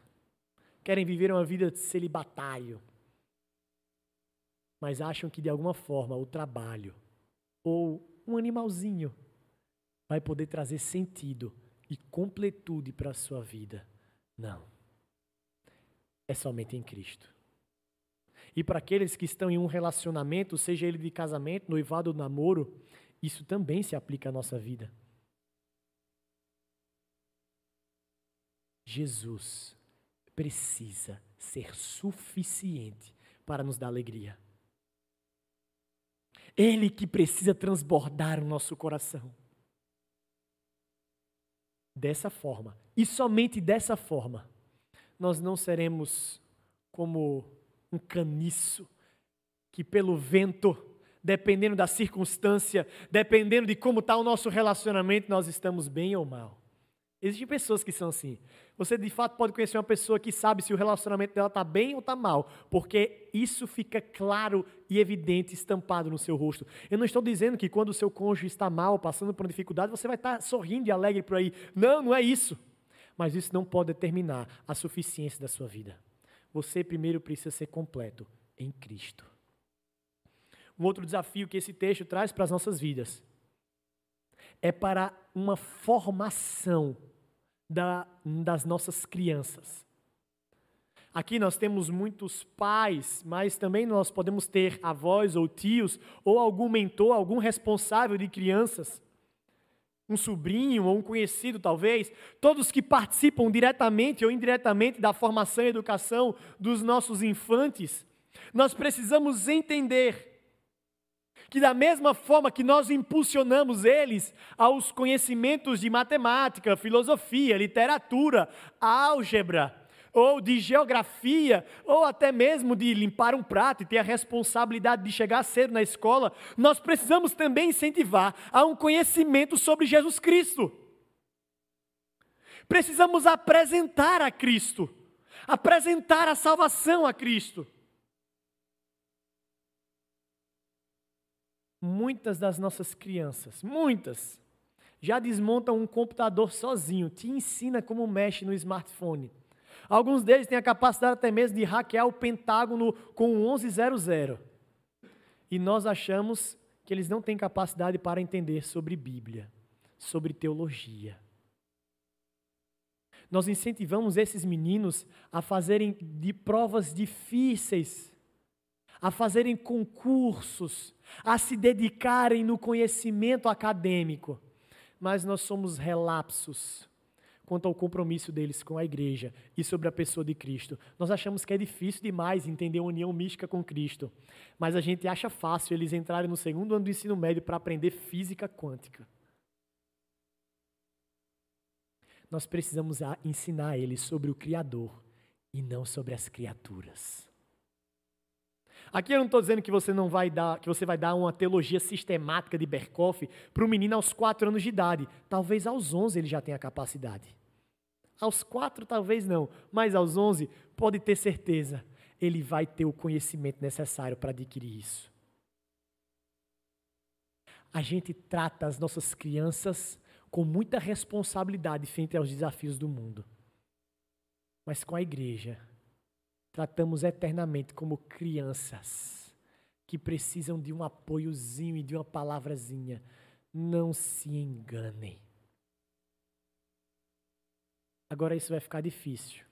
querem viver uma vida de celibatário, mas acham que de alguma forma o trabalho ou um animalzinho vai poder trazer sentido e completude para a sua vida. Não é somente em Cristo. E para aqueles que estão em um relacionamento, seja ele de casamento, noivado ou namoro, isso também se aplica à nossa vida. Jesus precisa ser suficiente para nos dar alegria. Ele que precisa transbordar o nosso coração. Dessa forma, e somente dessa forma, nós não seremos como um caniço que, pelo vento, dependendo da circunstância, dependendo de como está o nosso relacionamento, nós estamos bem ou mal. Existem pessoas que são assim. Você de fato pode conhecer uma pessoa que sabe se o relacionamento dela está bem ou está mal, porque isso fica claro e evidente, estampado no seu rosto. Eu não estou dizendo que quando o seu cônjuge está mal, passando por uma dificuldade, você vai estar sorrindo e alegre por aí. Não, não é isso mas isso não pode determinar a suficiência da sua vida. Você primeiro precisa ser completo em Cristo. Um outro desafio que esse texto traz para as nossas vidas é para uma formação da, das nossas crianças. Aqui nós temos muitos pais, mas também nós podemos ter avós ou tios, ou algum mentor, algum responsável de crianças um sobrinho ou um conhecido, talvez, todos que participam diretamente ou indiretamente da formação e educação dos nossos infantes, nós precisamos entender que, da mesma forma que nós impulsionamos eles aos conhecimentos de matemática, filosofia, literatura, álgebra, ou de geografia, ou até mesmo de limpar um prato e ter a responsabilidade de chegar cedo na escola, nós precisamos também incentivar a um conhecimento sobre Jesus Cristo. Precisamos apresentar a Cristo, apresentar a salvação a Cristo. Muitas das nossas crianças, muitas, já desmontam um computador sozinho, te ensina como mexe no smartphone Alguns deles têm a capacidade até mesmo de hackear o Pentágono com o 1100. E nós achamos que eles não têm capacidade para entender sobre Bíblia, sobre teologia. Nós incentivamos esses meninos a fazerem de provas difíceis, a fazerem concursos, a se dedicarem no conhecimento acadêmico. Mas nós somos relapsos quanto ao compromisso deles com a igreja e sobre a pessoa de Cristo. Nós achamos que é difícil demais entender a união mística com Cristo, mas a gente acha fácil eles entrarem no segundo ano do ensino médio para aprender física quântica. Nós precisamos ensinar eles sobre o Criador e não sobre as criaturas. Aqui eu não estou dizendo que você não vai dar, que você vai dar uma teologia sistemática de Berkoff para o menino aos 4 anos de idade. Talvez aos 11 ele já tenha capacidade. Aos quatro, talvez não, mas aos onze, pode ter certeza, ele vai ter o conhecimento necessário para adquirir isso. A gente trata as nossas crianças com muita responsabilidade frente aos desafios do mundo. Mas com a igreja, tratamos eternamente como crianças que precisam de um apoiozinho e de uma palavrazinha. Não se enganem. Agora isso vai ficar difícil.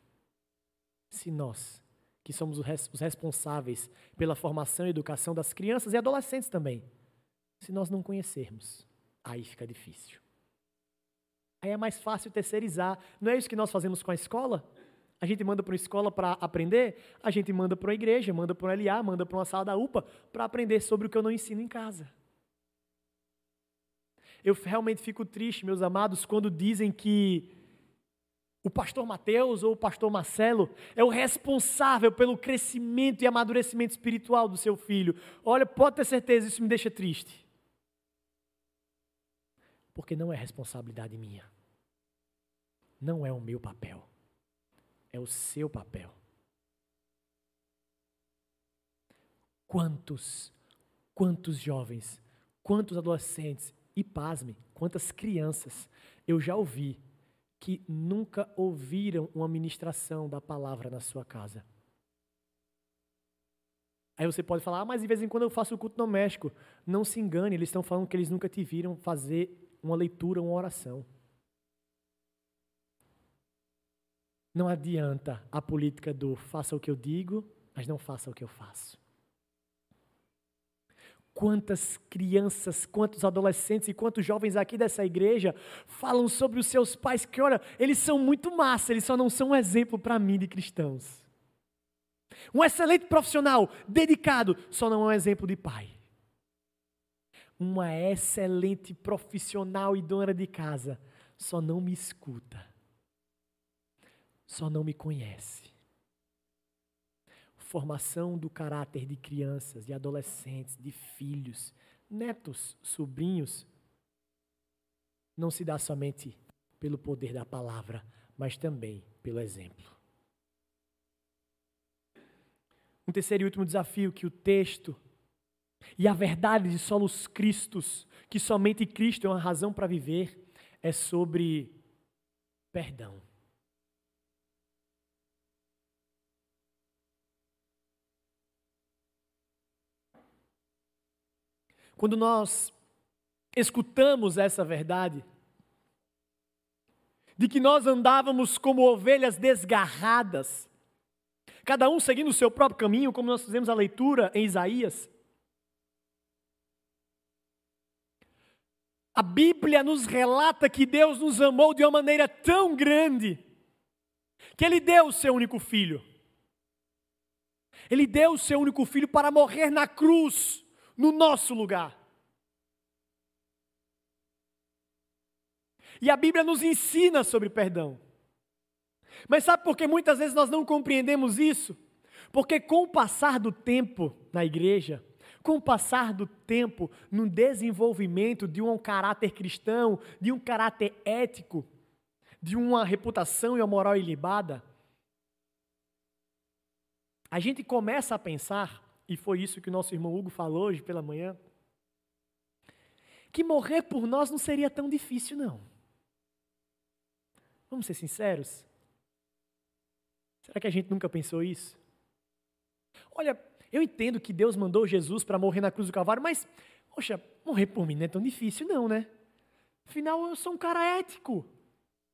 Se nós, que somos os responsáveis pela formação e educação das crianças e adolescentes também, se nós não conhecermos, aí fica difícil. Aí é mais fácil terceirizar. Não é isso que nós fazemos com a escola? A gente manda para uma escola para aprender, a gente manda para uma igreja, manda para um LA, manda para uma sala da UPA para aprender sobre o que eu não ensino em casa. Eu realmente fico triste, meus amados, quando dizem que o pastor Mateus ou o pastor Marcelo é o responsável pelo crescimento e amadurecimento espiritual do seu filho. Olha, pode ter certeza, isso me deixa triste. Porque não é responsabilidade minha. Não é o meu papel. É o seu papel. Quantos, quantos jovens, quantos adolescentes e pasme, quantas crianças eu já ouvi que nunca ouviram uma ministração da palavra na sua casa. Aí você pode falar, ah, mas de vez em quando eu faço o culto doméstico. Não se engane, eles estão falando que eles nunca te viram fazer uma leitura, uma oração. Não adianta a política do faça o que eu digo, mas não faça o que eu faço. Quantas crianças, quantos adolescentes e quantos jovens aqui dessa igreja falam sobre os seus pais que, olha, eles são muito massa, eles só não são um exemplo para mim de cristãos. Um excelente profissional, dedicado, só não é um exemplo de pai uma excelente profissional e dona de casa, só não me escuta, só não me conhece. Formação do caráter de crianças, de adolescentes, de filhos, netos, sobrinhos, não se dá somente pelo poder da palavra, mas também pelo exemplo. Um terceiro e último desafio que o texto e a verdade de solos Cristos, que somente Cristo é uma razão para viver, é sobre perdão. Quando nós escutamos essa verdade, de que nós andávamos como ovelhas desgarradas, cada um seguindo o seu próprio caminho, como nós fizemos a leitura em Isaías, A Bíblia nos relata que Deus nos amou de uma maneira tão grande que Ele deu o seu único filho. Ele deu o seu único filho para morrer na cruz, no nosso lugar. E a Bíblia nos ensina sobre perdão. Mas sabe por que muitas vezes nós não compreendemos isso? Porque com o passar do tempo na igreja, com o passar do tempo, no desenvolvimento de um caráter cristão, de um caráter ético, de uma reputação e uma moral ilibada, a gente começa a pensar, e foi isso que o nosso irmão Hugo falou hoje pela manhã, que morrer por nós não seria tão difícil, não. Vamos ser sinceros? Será que a gente nunca pensou isso? Olha, eu entendo que Deus mandou Jesus para morrer na cruz do Calvário, mas, poxa, morrer por mim não é tão difícil, não, né? Afinal, eu sou um cara ético,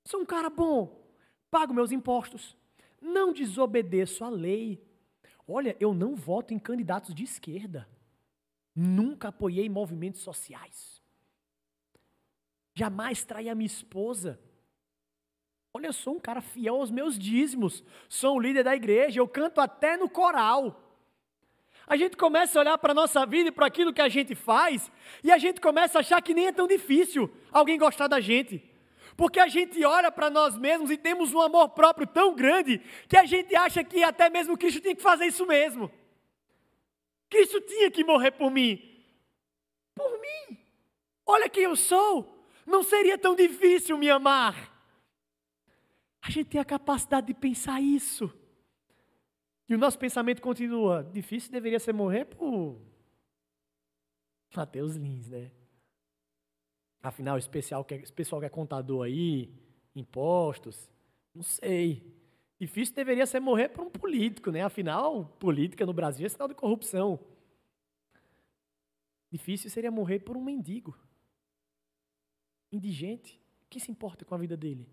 sou um cara bom, pago meus impostos, não desobedeço a lei. Olha, eu não voto em candidatos de esquerda, nunca apoiei movimentos sociais, jamais traí a minha esposa. Olha, eu sou um cara fiel aos meus dízimos, sou o líder da igreja, eu canto até no coral a gente começa a olhar para a nossa vida e para aquilo que a gente faz, e a gente começa a achar que nem é tão difícil alguém gostar da gente. Porque a gente olha para nós mesmos e temos um amor próprio tão grande que a gente acha que até mesmo Cristo tinha que fazer isso mesmo. Cristo tinha que morrer por mim. Por mim. Olha quem eu sou. Não seria tão difícil me amar. A gente tem a capacidade de pensar isso. E o nosso pensamento continua. Difícil deveria ser morrer por Mateus Lins, né? Afinal, esse, especial, esse pessoal que é contador aí, impostos, não sei. Difícil deveria ser morrer por um político, né? Afinal, política no Brasil é sinal de corrupção. Difícil seria morrer por um mendigo. Indigente. Quem se importa com a vida dele?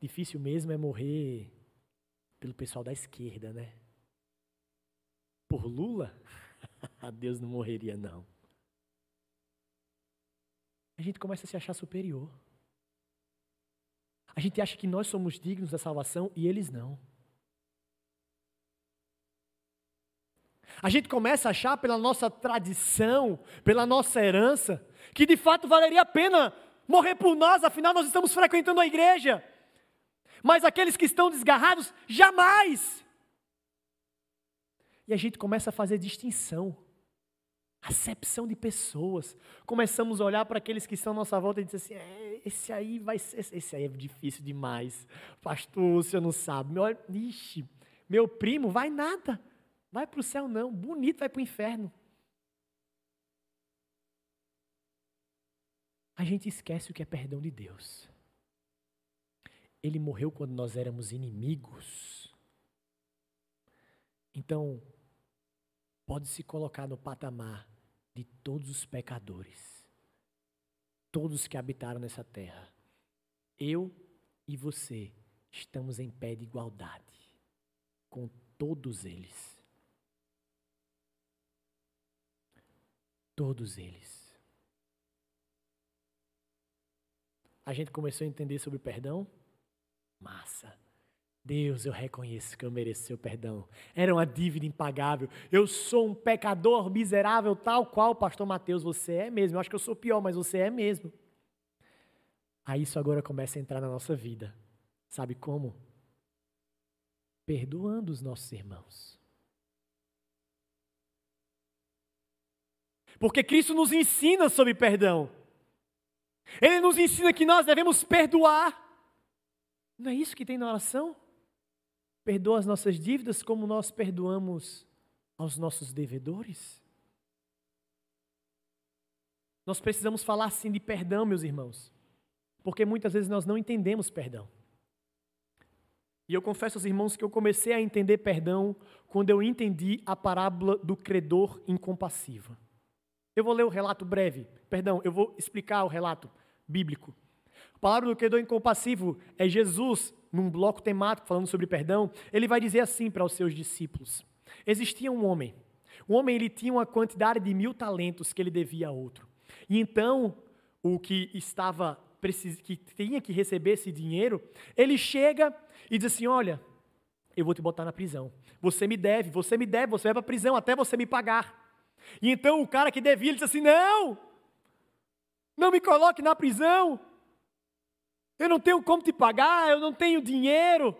Difícil mesmo é morrer pelo pessoal da esquerda, né? Por Lula? Deus não morreria, não. A gente começa a se achar superior. A gente acha que nós somos dignos da salvação e eles não. A gente começa a achar pela nossa tradição, pela nossa herança, que de fato valeria a pena morrer por nós, afinal nós estamos frequentando a igreja. Mas aqueles que estão desgarrados, jamais. E a gente começa a fazer distinção, acepção de pessoas. Começamos a olhar para aqueles que estão à nossa volta e dizer assim: é, esse aí vai ser, esse aí é difícil demais. Pastor, o senhor não sabe. Meu, ixi, meu primo vai nada. Vai para o céu não, bonito vai para o inferno. A gente esquece o que é perdão de Deus. Ele morreu quando nós éramos inimigos. Então, pode se colocar no patamar de todos os pecadores, todos que habitaram nessa terra. Eu e você estamos em pé de igualdade com todos eles. Todos eles. A gente começou a entender sobre perdão? Massa. Deus, eu reconheço que eu mereço seu perdão. Era uma dívida impagável. Eu sou um pecador miserável, tal qual, pastor Mateus, você é mesmo. Eu acho que eu sou pior, mas você é mesmo. Aí isso agora começa a entrar na nossa vida. Sabe como? Perdoando os nossos irmãos. Porque Cristo nos ensina sobre perdão. Ele nos ensina que nós devemos perdoar. Não é isso que tem na oração? Perdoa as nossas dívidas como nós perdoamos aos nossos devedores? Nós precisamos falar sim de perdão, meus irmãos, porque muitas vezes nós não entendemos perdão. E eu confesso aos irmãos que eu comecei a entender perdão quando eu entendi a parábola do credor incompassivo. Eu vou ler o relato breve, perdão, eu vou explicar o relato bíblico. A palavra do credor incompassivo é Jesus, num bloco temático falando sobre perdão, ele vai dizer assim para os seus discípulos: Existia um homem. O homem ele tinha uma quantidade de mil talentos que ele devia a outro. E então, o que estava que tinha que receber esse dinheiro, ele chega e diz assim: Olha, eu vou te botar na prisão. Você me deve, você me deve, você vai para a prisão até você me pagar. E então o cara que devia, ele disse assim: Não, não me coloque na prisão. Eu não tenho como te pagar, eu não tenho dinheiro.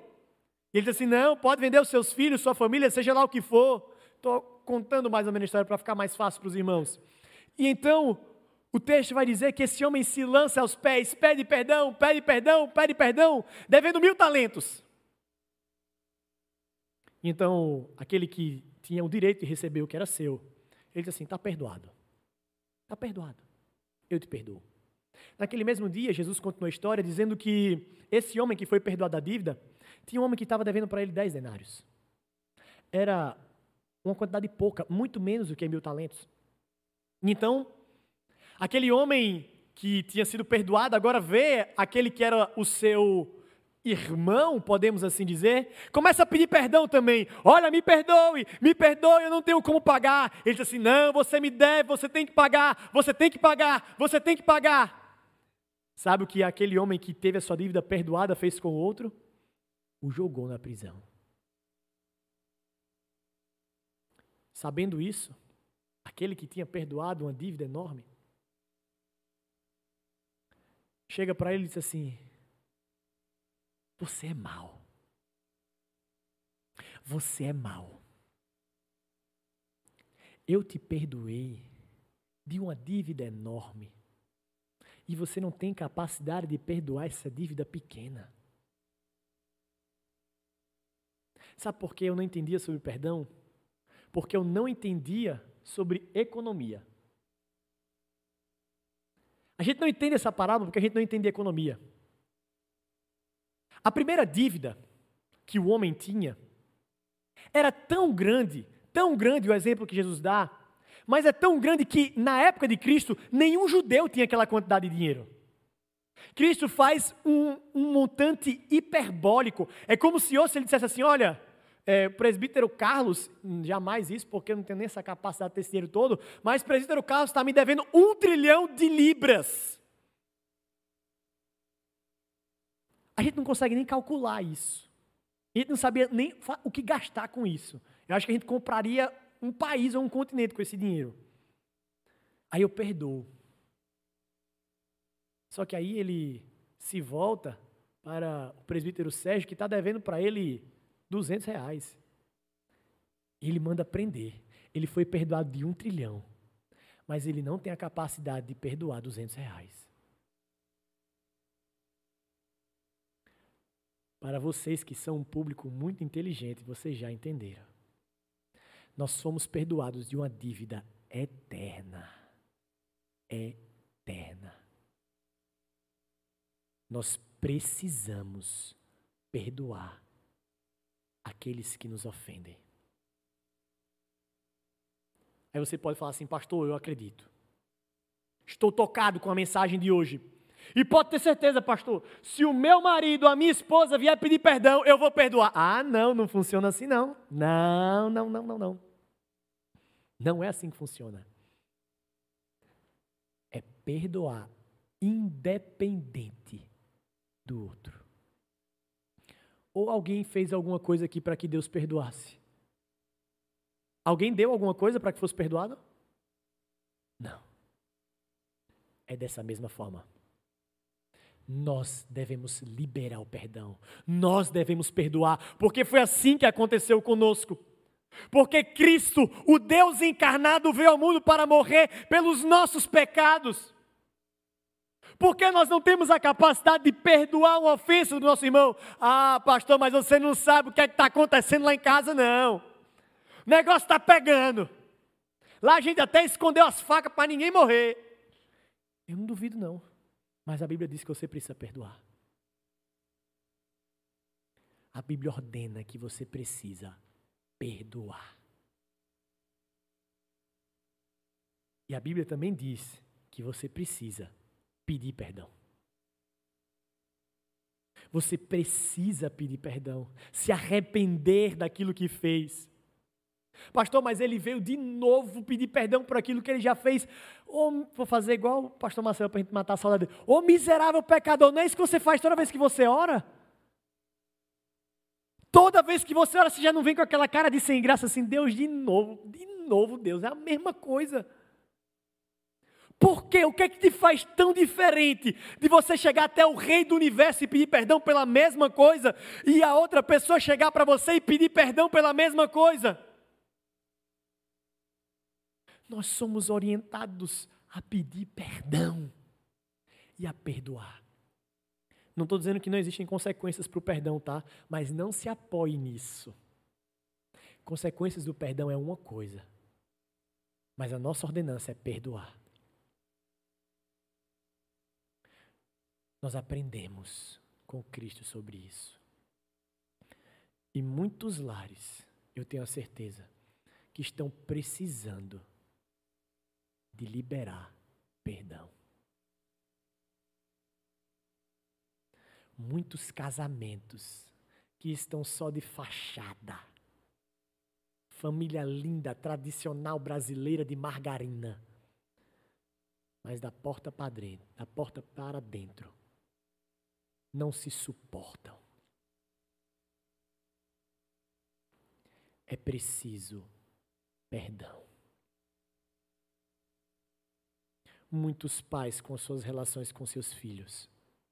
E ele disse assim: Não, pode vender os seus filhos, sua família, seja lá o que for. Estou contando mais ou menos a história para ficar mais fácil para os irmãos. E então, o texto vai dizer que esse homem se lança aos pés, pede perdão, pede perdão, pede perdão, devendo mil talentos. Então, aquele que tinha o direito de receber o que era seu, ele diz assim: está perdoado. Está perdoado. Eu te perdoo. Naquele mesmo dia, Jesus continuou a história dizendo que esse homem que foi perdoado da dívida, tinha um homem que estava devendo para ele 10 denários. Era uma quantidade pouca, muito menos do que mil talentos. Então, aquele homem que tinha sido perdoado agora vê aquele que era o seu irmão, podemos assim dizer, começa a pedir perdão também. Olha, me perdoe, me perdoe, eu não tenho como pagar. Ele diz assim: não, você me deve, você tem que pagar, você tem que pagar, você tem que pagar. Sabe o que aquele homem que teve a sua dívida perdoada fez com o outro? O jogou na prisão. Sabendo isso, aquele que tinha perdoado uma dívida enorme, chega para ele e diz assim: você é mau. Você é mau. Eu te perdoei de uma dívida enorme. E você não tem capacidade de perdoar essa dívida pequena. Sabe por que eu não entendia sobre perdão? Porque eu não entendia sobre economia. A gente não entende essa parábola porque a gente não entende economia. A primeira dívida que o homem tinha era tão grande, tão grande o exemplo que Jesus dá, mas é tão grande que na época de Cristo nenhum judeu tinha aquela quantidade de dinheiro. Cristo faz um, um montante hiperbólico. É como se hoje ele dissesse assim: olha, é, presbítero Carlos, jamais isso, porque eu não tenho nem essa capacidade de ter esse dinheiro todo, mas presbítero Carlos está me devendo um trilhão de libras. A gente não consegue nem calcular isso. A gente não sabia nem o que gastar com isso. Eu acho que a gente compraria um país ou um continente com esse dinheiro. Aí eu perdoo. Só que aí ele se volta para o presbítero Sérgio, que está devendo para ele 200 reais. Ele manda prender. Ele foi perdoado de um trilhão. Mas ele não tem a capacidade de perdoar 200 reais. Para vocês que são um público muito inteligente, vocês já entenderam. Nós somos perdoados de uma dívida eterna. Eterna. Nós precisamos perdoar aqueles que nos ofendem. Aí você pode falar assim, pastor, eu acredito. Estou tocado com a mensagem de hoje. E pode ter certeza, pastor, se o meu marido, a minha esposa vier pedir perdão, eu vou perdoar. Ah, não, não funciona assim não. Não, não, não, não, não. Não é assim que funciona. É perdoar independente do outro. Ou alguém fez alguma coisa aqui para que Deus perdoasse? Alguém deu alguma coisa para que fosse perdoado? Não. É dessa mesma forma. Nós devemos liberar o perdão. Nós devemos perdoar, porque foi assim que aconteceu conosco. Porque Cristo, o Deus encarnado, veio ao mundo para morrer pelos nossos pecados. Porque nós não temos a capacidade de perdoar uma ofensa do nosso irmão. Ah, pastor, mas você não sabe o que é está acontecendo lá em casa, não. O negócio está pegando. Lá a gente até escondeu as facas para ninguém morrer. Eu não duvido, não. Mas a Bíblia diz que você precisa perdoar. A Bíblia ordena que você precisa perdoar. E a Bíblia também diz que você precisa pedir perdão. Você precisa pedir perdão, se arrepender daquilo que fez. Pastor, mas ele veio de novo pedir perdão por aquilo que ele já fez. Oh, vou fazer igual o pastor Marcelo para a gente matar a saudade. Ô oh, miserável pecador, não é isso que você faz toda vez que você ora? Toda vez que você ora, você já não vem com aquela cara de sem graça assim, Deus, de novo, de novo, Deus, é a mesma coisa. Por quê? O que é que te faz tão diferente de você chegar até o rei do universo e pedir perdão pela mesma coisa e a outra pessoa chegar para você e pedir perdão pela mesma coisa? Nós somos orientados a pedir perdão e a perdoar. Não estou dizendo que não existem consequências para o perdão, tá? Mas não se apoie nisso. Consequências do perdão é uma coisa, mas a nossa ordenança é perdoar. Nós aprendemos com Cristo sobre isso. E muitos lares, eu tenho a certeza, que estão precisando de liberar perdão. Muitos casamentos que estão só de fachada. Família linda, tradicional brasileira de margarina. Mas da porta para dentro, da porta para dentro, não se suportam. É preciso perdão. Muitos pais com suas relações com seus filhos,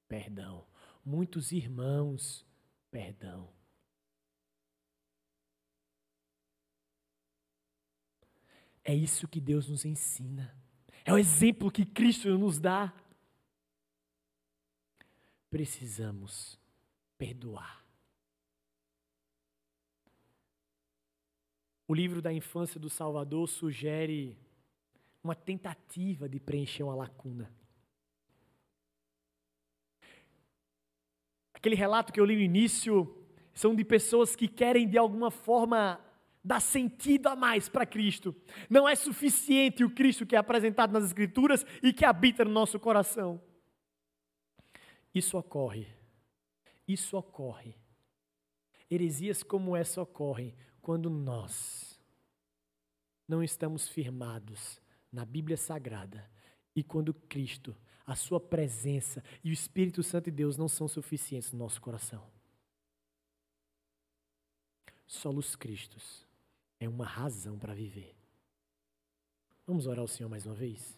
perdão. Muitos irmãos, perdão. É isso que Deus nos ensina. É o exemplo que Cristo nos dá. precisamos perdoar. O livro da infância do Salvador sugere uma tentativa de preencher uma lacuna. Aquele relato que eu li no início são de pessoas que querem de alguma forma dar sentido a mais para Cristo. Não é suficiente o Cristo que é apresentado nas Escrituras e que habita no nosso coração. Isso ocorre. Isso ocorre. Heresias como essa ocorrem quando nós não estamos firmados na Bíblia Sagrada e quando Cristo, a Sua presença e o Espírito Santo de Deus não são suficientes no nosso coração. Solos Cristos é uma razão para viver. Vamos orar ao Senhor mais uma vez?